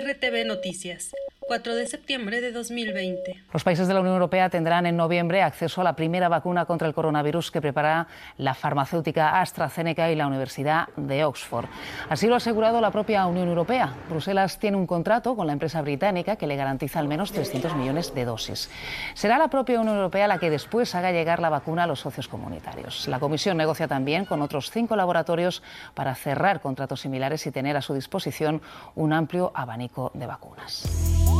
RTV Noticias. 4 de septiembre de 2020. Los países de la Unión Europea tendrán en noviembre acceso a la primera vacuna contra el coronavirus que prepara la farmacéutica AstraZeneca y la Universidad de Oxford. Así lo ha asegurado la propia Unión Europea. Bruselas tiene un contrato con la empresa británica que le garantiza al menos 300 millones de dosis. Será la propia Unión Europea la que después haga llegar la vacuna a los socios comunitarios. La Comisión negocia también con otros cinco laboratorios para cerrar contratos similares y tener a su disposición un amplio abanico de vacunas.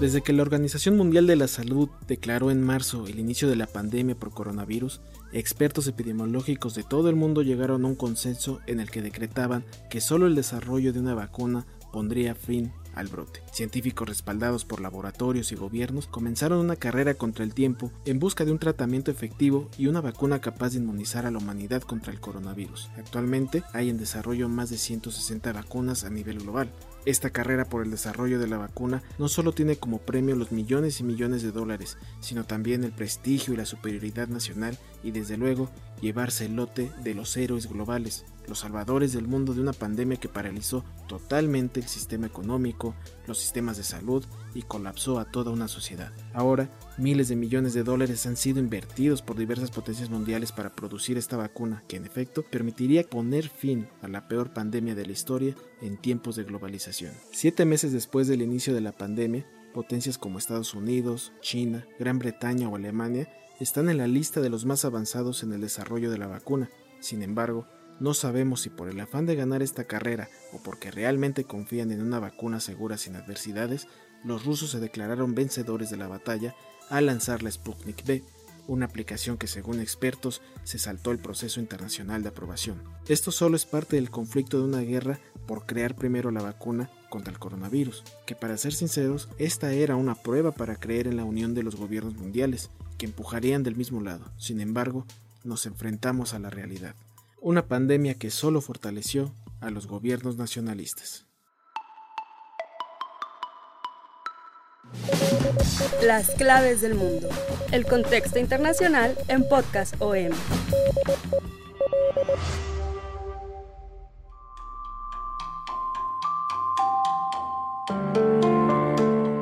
Desde que la Organización Mundial de la Salud declaró en marzo el inicio de la pandemia por coronavirus, expertos epidemiológicos de todo el mundo llegaron a un consenso en el que decretaban que solo el desarrollo de una vacuna pondría fin al brote. Científicos respaldados por laboratorios y gobiernos comenzaron una carrera contra el tiempo en busca de un tratamiento efectivo y una vacuna capaz de inmunizar a la humanidad contra el coronavirus. Actualmente hay en desarrollo más de 160 vacunas a nivel global, esta carrera por el desarrollo de la vacuna no solo tiene como premio los millones y millones de dólares, sino también el prestigio y la superioridad nacional y desde luego llevarse el lote de los héroes globales, los salvadores del mundo de una pandemia que paralizó totalmente el sistema económico, los sistemas de salud y colapsó a toda una sociedad. Ahora, miles de millones de dólares han sido invertidos por diversas potencias mundiales para producir esta vacuna que en efecto permitiría poner fin a la peor pandemia de la historia en tiempos de globalización. Siete meses después del inicio de la pandemia, potencias como Estados Unidos, China, Gran Bretaña o Alemania están en la lista de los más avanzados en el desarrollo de la vacuna. Sin embargo, no sabemos si por el afán de ganar esta carrera o porque realmente confían en una vacuna segura sin adversidades, los rusos se declararon vencedores de la batalla al lanzar la Sputnik V, una aplicación que según expertos se saltó el proceso internacional de aprobación. Esto solo es parte del conflicto de una guerra por crear primero la vacuna contra el coronavirus, que para ser sinceros, esta era una prueba para creer en la unión de los gobiernos mundiales, que empujarían del mismo lado. Sin embargo, nos enfrentamos a la realidad. Una pandemia que solo fortaleció a los gobiernos nacionalistas. Las claves del mundo. El contexto internacional en Podcast OM.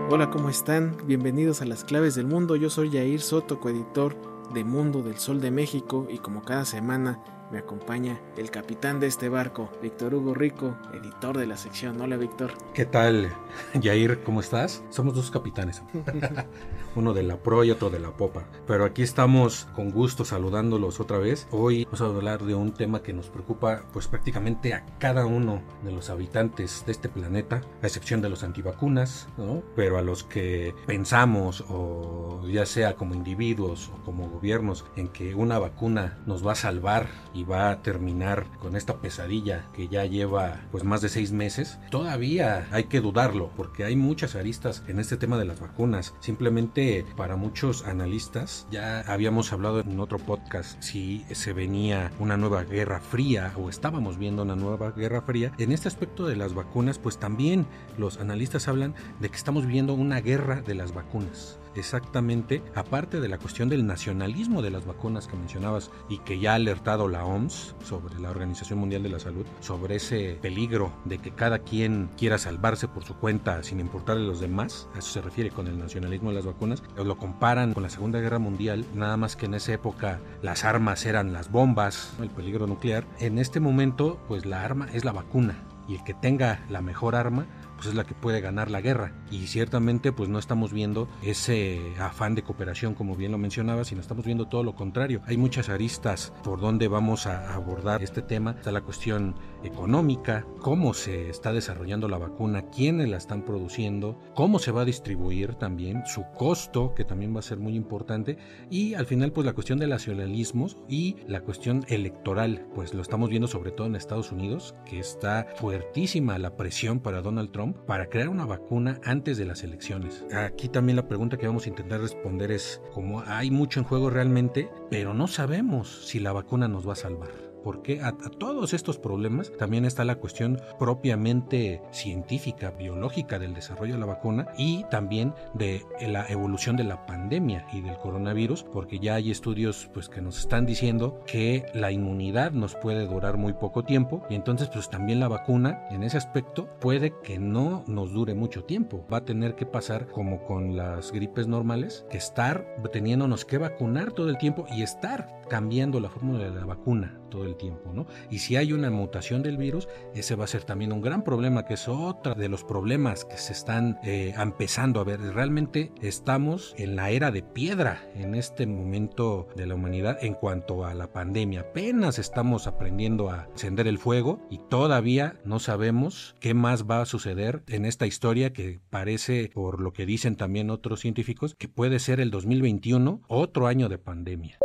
Hola, ¿cómo están? Bienvenidos a Las Claves del Mundo. Yo soy Yair Soto, coeditor de Mundo del Sol de México y como cada semana me acompaña el capitán de este barco, Víctor Hugo Rico, editor de la sección. Hola, Víctor. ¿Qué tal, Yair? ¿Cómo estás? Somos dos capitanes. Uno de la pro y otro de la popa. Pero aquí estamos con gusto saludándolos otra vez. Hoy vamos a hablar de un tema que nos preocupa pues prácticamente a cada uno de los habitantes de este planeta, a excepción de los antivacunas, ¿no? Pero a los que pensamos o ya sea como individuos o como gobiernos en que una vacuna nos va a salvar y va a terminar con esta pesadilla que ya lleva pues más de seis meses, todavía hay que dudarlo porque hay muchas aristas en este tema de las vacunas. Simplemente para muchos analistas ya habíamos hablado en otro podcast si se venía una nueva guerra fría o estábamos viendo una nueva guerra fría. En este aspecto de las vacunas pues también los analistas hablan de que estamos viendo una guerra de las vacunas exactamente, aparte de la cuestión del nacionalismo de las vacunas que mencionabas y que ya ha alertado la OMS sobre la Organización Mundial de la Salud, sobre ese peligro de que cada quien quiera salvarse por su cuenta sin importarle a los demás, a eso se refiere con el nacionalismo de las vacunas, lo comparan con la Segunda Guerra Mundial, nada más que en esa época las armas eran las bombas, el peligro nuclear, en este momento pues la arma es la vacuna y el que tenga la mejor arma pues es la que puede ganar la guerra. Y ciertamente pues no estamos viendo ese afán de cooperación como bien lo mencionaba, sino estamos viendo todo lo contrario. Hay muchas aristas por donde vamos a abordar este tema. Está la cuestión económica, cómo se está desarrollando la vacuna, quiénes la están produciendo, cómo se va a distribuir también, su costo, que también va a ser muy importante, y al final pues la cuestión de nacionalismos y la cuestión electoral, pues lo estamos viendo sobre todo en Estados Unidos, que está fuertísima la presión para Donald Trump para crear una vacuna antes de las elecciones. Aquí también la pregunta que vamos a intentar responder es, como hay mucho en juego realmente, pero no sabemos si la vacuna nos va a salvar porque a, todos estos problemas también está la cuestión propiamente científica, biológica del desarrollo de la vacuna y también de la evolución de la pandemia y del coronavirus, porque ya hay estudios pues que nos están diciendo que la inmunidad nos puede durar muy poco tiempo y entonces pues también la vacuna en ese aspecto puede que no nos dure mucho tiempo. Va a tener que pasar como con las gripes normales, que estar teniéndonos que vacunar todo el tiempo y estar cambiando la fórmula de la vacuna todo el tiempo, ¿no? Y si hay una mutación del virus, ese va a ser también un gran problema, que es otro de los problemas que se están eh, empezando a ver. Realmente estamos en la era de piedra en este momento de la humanidad en cuanto a la pandemia. Apenas estamos aprendiendo a encender el fuego y todavía no sabemos qué más va a suceder en esta historia que parece, por lo que dicen también otros científicos, que puede ser el 2021 otro año de pandemia.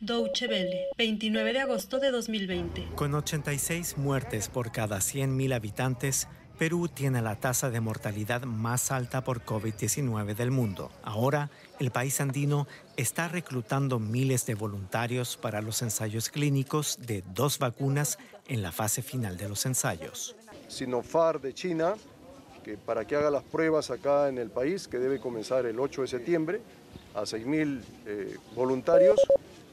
Deutsche Welle, 29 de agosto de 2020. Con 86 muertes por cada 100.000 habitantes, Perú tiene la tasa de mortalidad más alta por COVID-19 del mundo. Ahora, el país andino está reclutando miles de voluntarios para los ensayos clínicos de dos vacunas en la fase final de los ensayos. Sinopharm de China, que para que haga las pruebas acá en el país, que debe comenzar el 8 de septiembre, a 6.000 eh, voluntarios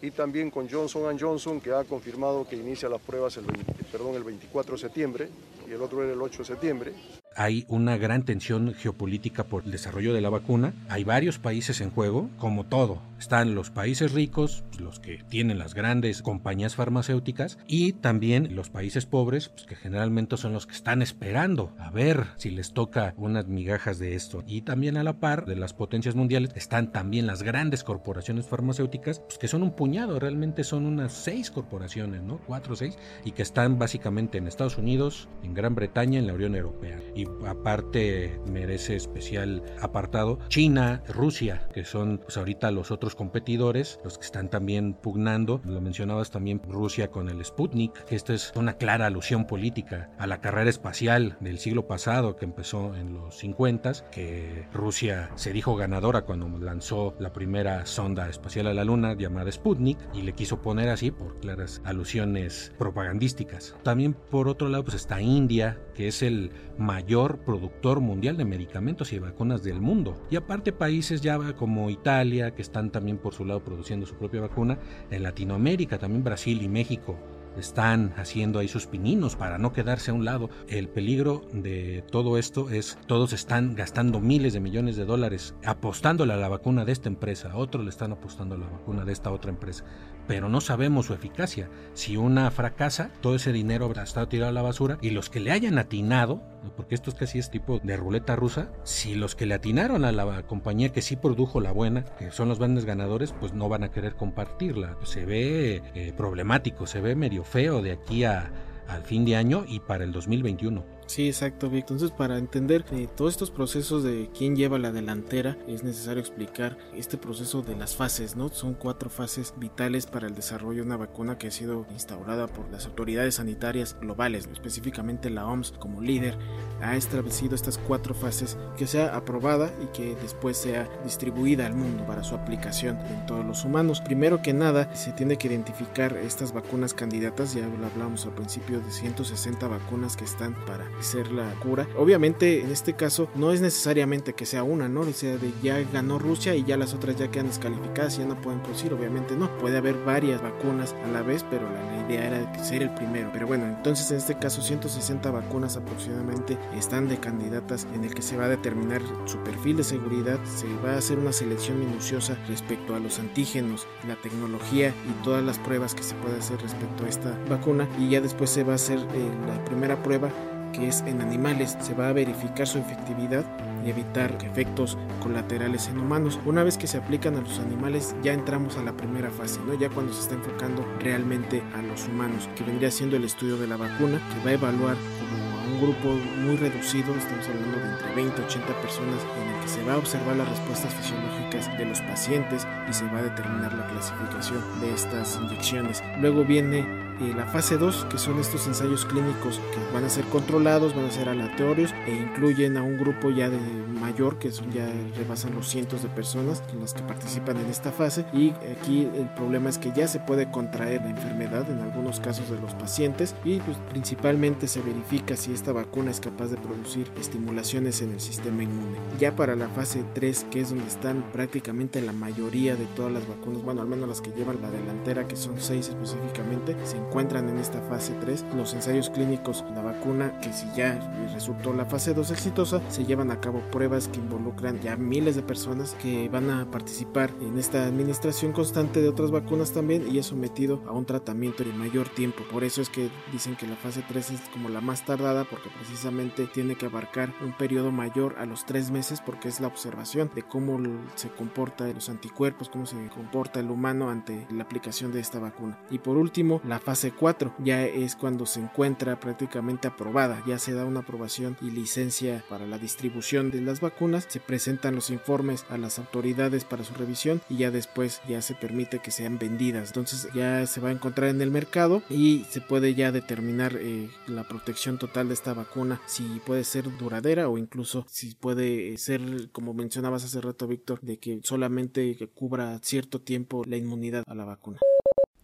y también con Johnson Johnson, que ha confirmado que inicia las pruebas el, perdón, el 24 de septiembre y el otro era el 8 de septiembre hay una gran tensión geopolítica por el desarrollo de la vacuna. Hay varios países en juego, como todo. Están los países ricos, pues, los que tienen las grandes compañías farmacéuticas, y también los países pobres, pues, que generalmente son los que están esperando a ver si les toca unas migajas de esto. Y también a la par de las potencias mundiales están también las grandes corporaciones farmacéuticas, pues, que son un puñado, realmente son unas seis corporaciones, ¿no? Cuatro o seis, y que están básicamente en Estados Unidos, en Gran Bretaña, en la Unión Europea aparte merece especial apartado China, Rusia, que son pues, ahorita los otros competidores, los que están también pugnando. Lo mencionabas también Rusia con el Sputnik, que esto es una clara alusión política a la carrera espacial del siglo pasado que empezó en los 50, que Rusia se dijo ganadora cuando lanzó la primera sonda espacial a la Luna llamada Sputnik y le quiso poner así por claras alusiones propagandísticas. También por otro lado pues está India, que es el mayor productor mundial de medicamentos y vacunas del mundo. Y aparte países ya como Italia, que están también por su lado produciendo su propia vacuna, en Latinoamérica, también Brasil y México están haciendo ahí sus pininos para no quedarse a un lado. El peligro de todo esto es todos están gastando miles de millones de dólares apostándole a la vacuna de esta empresa, otros le están apostando a la vacuna de esta otra empresa pero no sabemos su eficacia. Si una fracasa, todo ese dinero habrá estado tirado a la basura y los que le hayan atinado, porque esto es casi es tipo de ruleta rusa, si los que le atinaron a la compañía que sí produjo la buena, que son los grandes ganadores, pues no van a querer compartirla. Se ve eh, problemático, se ve medio feo de aquí a, al fin de año y para el 2021. Sí, exacto, Vic. Entonces, para entender eh, todos estos procesos de quién lleva la delantera, es necesario explicar este proceso de las fases, ¿no? Son cuatro fases vitales para el desarrollo de una vacuna que ha sido instaurada por las autoridades sanitarias globales, específicamente la OMS como líder, ha establecido estas cuatro fases que sea aprobada y que después sea distribuida al mundo para su aplicación en todos los humanos. Primero que nada, se tiene que identificar estas vacunas candidatas, ya lo hablamos al principio de 160 vacunas que están para ser la cura. Obviamente en este caso no es necesariamente que sea una, ¿no? sea de ya ganó Rusia y ya las otras ya quedan descalificadas y ya no pueden producir, obviamente no. Puede haber varias vacunas a la vez, pero la, idea era ser el primero. Pero bueno, entonces en este caso 160 vacunas aproximadamente están de candidatas en el que se va a determinar su perfil de seguridad, se va a hacer una selección minuciosa respecto a los antígenos, la tecnología y todas las pruebas que se puede hacer respecto a esta vacuna y ya después se va a hacer eh, la primera prueba que es en animales. Se va a verificar su efectividad y evitar efectos colaterales en humanos. Una vez que se aplican a los animales, ya entramos a la primera fase, ¿no? Ya cuando se está enfocando realmente a los humanos, que vendría siendo el estudio de la vacuna, que va a evaluar como un grupo muy reducido, estamos hablando de entre 20 y 80 personas, en el que se va a observar las respuestas fisiológicas de los pacientes y se va a determinar la clasificación de estas inyecciones. Luego viene eh, la fase 2, que son estos ensayos clínicos que van a ser controlados, van a ser aleatorios e incluyen a un grupo ya de mayor, que son ya rebasan los cientos de personas en las que participan en esta fase. Y aquí el problema es que ya se puede contraer la enfermedad en algunos casos de los pacientes y pues, principalmente se verifica si esta vacuna es capaz de producir estimulaciones en el sistema inmune. Ya para la fase 3, que es donde están prácticamente la mayoría de todas las vacunas, bueno, al menos las que llevan la delantera, que son 6 específicamente, se en esta fase 3. Los ensayos clínicos, la vacuna, que si ya resultó la fase 2 exitosa, se llevan a cabo pruebas que involucran ya miles de personas que van a participar en esta administración constante de otras vacunas también y es sometido a un tratamiento de mayor tiempo. Por eso es que dicen que la fase 3 es como la más tardada porque precisamente tiene que abarcar un periodo mayor a los 3 meses porque es la observación de cómo se comporta los anticuerpos, cómo se comporta el humano ante la aplicación de esta vacuna. Y por último, la fase fase 4 ya es cuando se encuentra prácticamente aprobada, ya se da una aprobación y licencia para la distribución de las vacunas, se presentan los informes a las autoridades para su revisión y ya después ya se permite que sean vendidas. Entonces ya se va a encontrar en el mercado y se puede ya determinar eh, la protección total de esta vacuna, si puede ser duradera o incluso si puede ser, como mencionabas hace rato Víctor, de que solamente cubra cierto tiempo la inmunidad a la vacuna.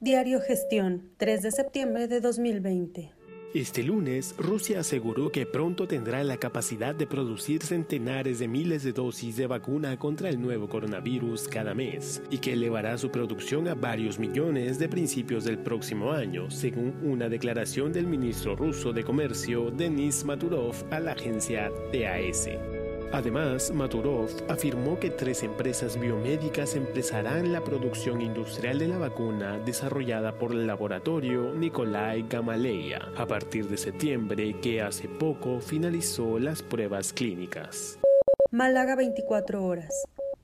Diario Gestión, 3 de septiembre de 2020. Este lunes, Rusia aseguró que pronto tendrá la capacidad de producir centenares de miles de dosis de vacuna contra el nuevo coronavirus cada mes y que elevará su producción a varios millones de principios del próximo año, según una declaración del ministro ruso de Comercio, Denis Maturov, a la agencia TAS. Además, Maturov afirmó que tres empresas biomédicas empezarán la producción industrial de la vacuna desarrollada por el laboratorio Nikolai Gamaleya a partir de septiembre, que hace poco finalizó las pruebas clínicas. Málaga 24 horas.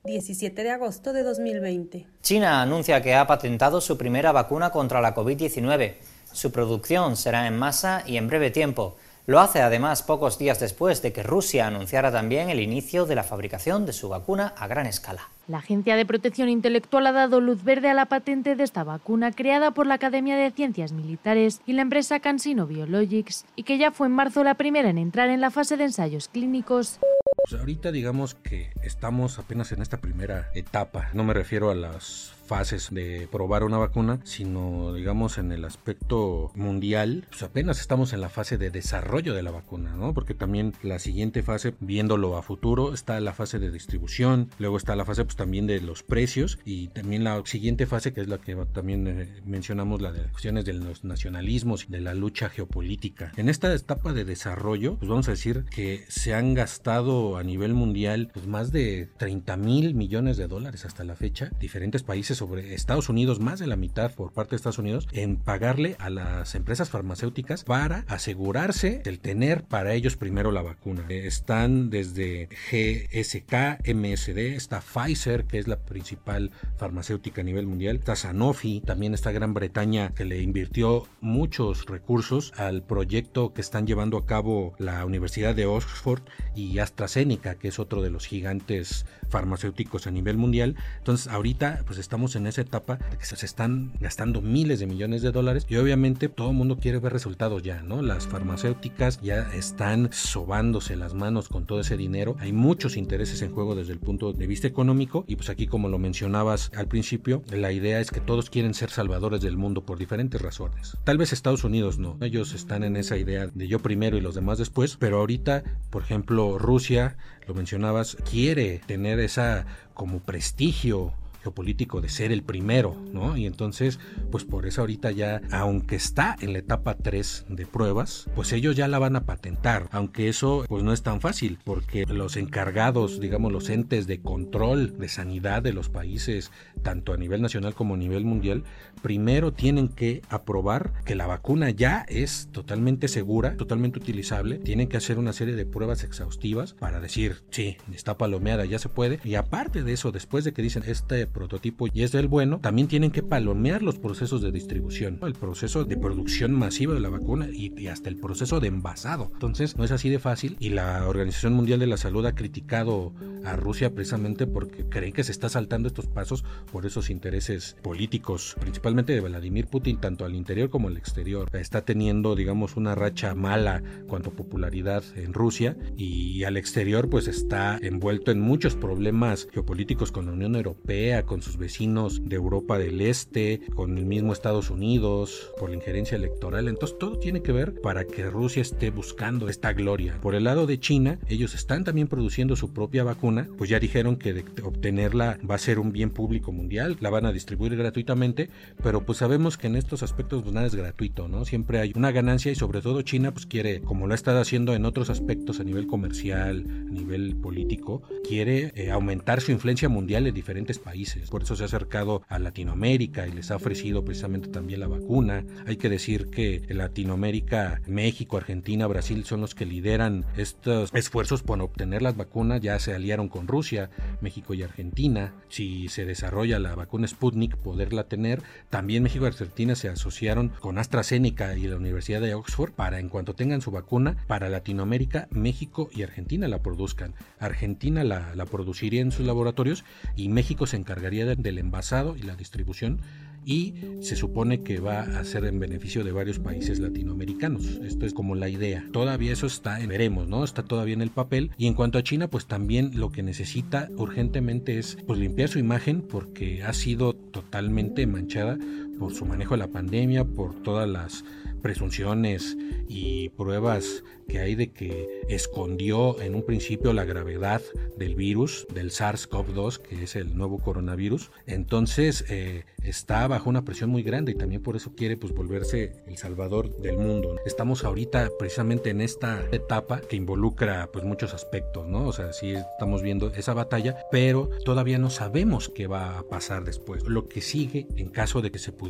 17 de agosto de 2020. China anuncia que ha patentado su primera vacuna contra la COVID-19. Su producción será en masa y en breve tiempo. Lo hace además pocos días después de que Rusia anunciara también el inicio de la fabricación de su vacuna a gran escala. La Agencia de Protección Intelectual ha dado luz verde a la patente de esta vacuna creada por la Academia de Ciencias Militares y la empresa Cansino Biologics y que ya fue en marzo la primera en entrar en la fase de ensayos clínicos. Pues ahorita digamos que estamos apenas en esta primera etapa. No me refiero a las fases de probar una vacuna, sino digamos en el aspecto mundial, pues apenas estamos en la fase de desarrollo de la vacuna, ¿no? Porque también la siguiente fase, viéndolo a futuro, está la fase de distribución, luego está la fase pues también de los precios y también la siguiente fase que es la que también eh, mencionamos, la de cuestiones de los nacionalismos de la lucha geopolítica. En esta etapa de desarrollo, pues vamos a decir que se han gastado a nivel mundial pues más de 30 mil millones de dólares hasta la fecha, diferentes países sobre Estados Unidos, más de la mitad por parte de Estados Unidos, en pagarle a las empresas farmacéuticas para asegurarse el tener para ellos primero la vacuna. Están desde GSK, MSD, está Pfizer, que es la principal farmacéutica a nivel mundial, está Sanofi, también está Gran Bretaña, que le invirtió muchos recursos al proyecto que están llevando a cabo la Universidad de Oxford y AstraZeneca, que es otro de los gigantes farmacéuticos a nivel mundial. Entonces, ahorita pues estamos en esa etapa que se están gastando miles de millones de dólares y obviamente todo el mundo quiere ver resultados ya, ¿no? Las farmacéuticas ya están sobándose las manos con todo ese dinero. Hay muchos intereses en juego desde el punto de vista económico y pues aquí como lo mencionabas al principio, la idea es que todos quieren ser salvadores del mundo por diferentes razones. Tal vez Estados Unidos no, ellos están en esa idea de yo primero y los demás después, pero ahorita, por ejemplo, Rusia, lo mencionabas, quiere tener esa como prestigio geopolítico de ser el primero, ¿no? Y entonces, pues por eso ahorita ya, aunque está en la etapa 3 de pruebas, pues ellos ya la van a patentar, aunque eso pues no es tan fácil, porque los encargados, digamos, los entes de control de sanidad de los países, tanto a nivel nacional como a nivel mundial, primero tienen que aprobar que la vacuna ya es totalmente segura, totalmente utilizable, tienen que hacer una serie de pruebas exhaustivas para decir, sí, está palomeada, ya se puede, y aparte de eso, después de que dicen este prototipo y es del bueno, también tienen que palomear los procesos de distribución, el proceso de producción masiva de la vacuna y, hasta el proceso de envasado. Entonces, no es así de fácil y la Organización Mundial de la Salud ha criticado a Rusia precisamente porque creen que se está saltando estos pasos por esos intereses políticos, principalmente de Vladimir Putin, tanto al interior como al exterior. Está teniendo, digamos, una racha mala cuanto popularidad en Rusia y al exterior pues está envuelto en muchos problemas geopolíticos con la Unión Europea, con sus vecinos de Europa del Este, con el mismo Estados Unidos, por la injerencia electoral. Entonces todo tiene que ver para que Rusia esté buscando esta gloria. Por el lado de China, ellos están también produciendo su propia vacuna, pues ya dijeron que obtenerla va a ser un bien público mundial, la van a distribuir gratuitamente, pero pues sabemos que en estos aspectos pues nada es gratuito, ¿no? Siempre hay una ganancia y sobre todo China pues quiere, como lo ha estado haciendo en otros aspectos a nivel comercial, a nivel político, quiere eh, aumentar su influencia mundial en diferentes países. Por eso se ha acercado a Latinoamérica y les ha ofrecido precisamente también la vacuna. Hay que decir que Latinoamérica, México, Argentina, Brasil son los que lideran estos esfuerzos por obtener las vacunas, ya se aliaron con Rusia, México y Argentina. Si se desarrolla la vacuna Sputnik, poderla tener, también México y Argentina se asociaron con AstraZeneca y la Universidad de Oxford para en cuanto tengan su vacuna, para Latinoamérica, México y Argentina la produzcan. Argentina la, la produciría en sus laboratorios y México se del envasado y la distribución y se supone que va a ser en beneficio de varios países latinoamericanos. Esto es como la idea. Todavía eso está, veremos, ¿no? Está todavía en el papel. Y en cuanto a China, pues también lo que necesita urgentemente es pues limpiar su imagen porque ha sido totalmente manchada por su manejo de la pandemia, por todas las presunciones y pruebas que hay de que escondió en un principio la gravedad del virus, del SARS-CoV-2, que es el nuevo coronavirus. Entonces eh, está bajo una presión muy grande y también por eso quiere pues volverse el salvador del mundo. Estamos ahorita precisamente en esta etapa que involucra pues muchos aspectos, ¿no? O sea, sí estamos viendo esa batalla, pero todavía no sabemos qué va a pasar después. Lo que sigue en caso de que se pudiera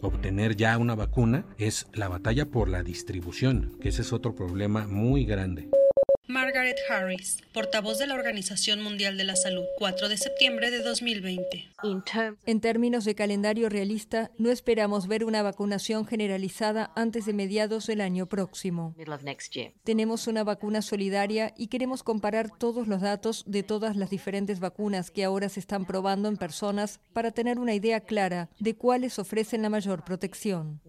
obtener ya una vacuna es la batalla por la distribución, que ese es otro problema muy grande. Margaret Harris, portavoz de la Organización Mundial de la Salud, 4 de septiembre de 2020. En términos de calendario realista, no esperamos ver una vacunación generalizada antes de mediados del año próximo. Tenemos una vacuna solidaria y queremos comparar todos los datos de todas las diferentes vacunas que ahora se están probando en personas para tener una idea clara de cuáles ofrecen la mayor protección.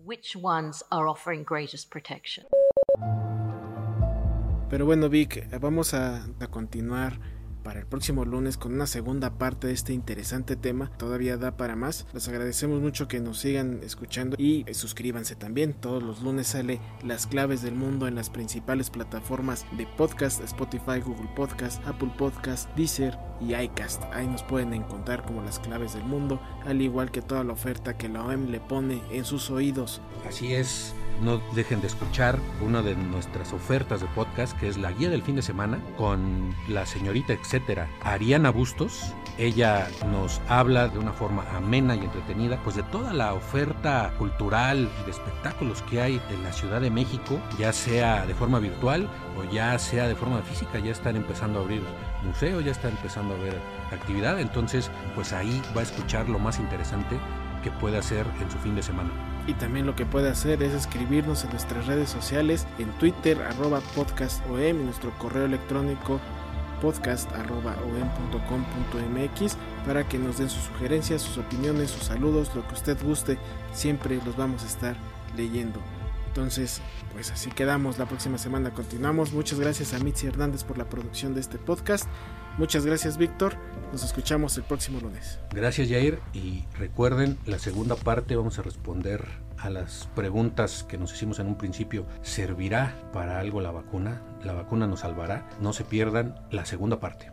Pero bueno, Vic, vamos a, continuar para el próximo lunes con una segunda parte de este interesante tema. Todavía da para más. Les agradecemos mucho que nos sigan escuchando y suscríbanse también. Todos los lunes sale Las claves del mundo en las principales plataformas de podcast, Spotify, Google Podcast, Apple Podcast, Deezer y iCast. Ahí nos pueden encontrar como las claves del mundo, al igual que toda la oferta que la OEM le pone en sus oídos. Así es no dejen de escuchar una de nuestras ofertas de podcast que es la guía del fin de semana con la señorita etcétera Ariana Bustos. Ella nos habla de una forma amena y entretenida pues de toda la oferta cultural y de espectáculos que hay en la Ciudad de México, ya sea de forma virtual o ya sea de forma física, ya están empezando a abrir museos, ya están empezando a ver actividad, entonces pues ahí va a escuchar lo más interesante que puede hacer en su fin de semana. Y también lo que puede hacer es escribirnos en nuestras redes sociales, en Twitter, arroba podcastom, y nuestro correo electrónico podcast.om.com.mx para que nos den sus sugerencias, sus opiniones, sus saludos, lo que usted guste, siempre los vamos a estar leyendo. Entonces, pues así quedamos. La próxima semana continuamos. Muchas gracias a Mitzi Hernández por la producción de este podcast. Muchas gracias, Víctor. Nos escuchamos el próximo lunes. Gracias, Jair. Y recuerden, la segunda parte vamos a responder a las preguntas que nos hicimos en un principio. ¿Servirá para algo la vacuna? ¿La vacuna nos salvará? No se pierdan la segunda parte.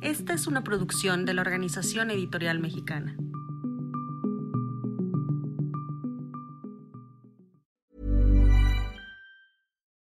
Esta es una producción de la Organización Editorial Mexicana.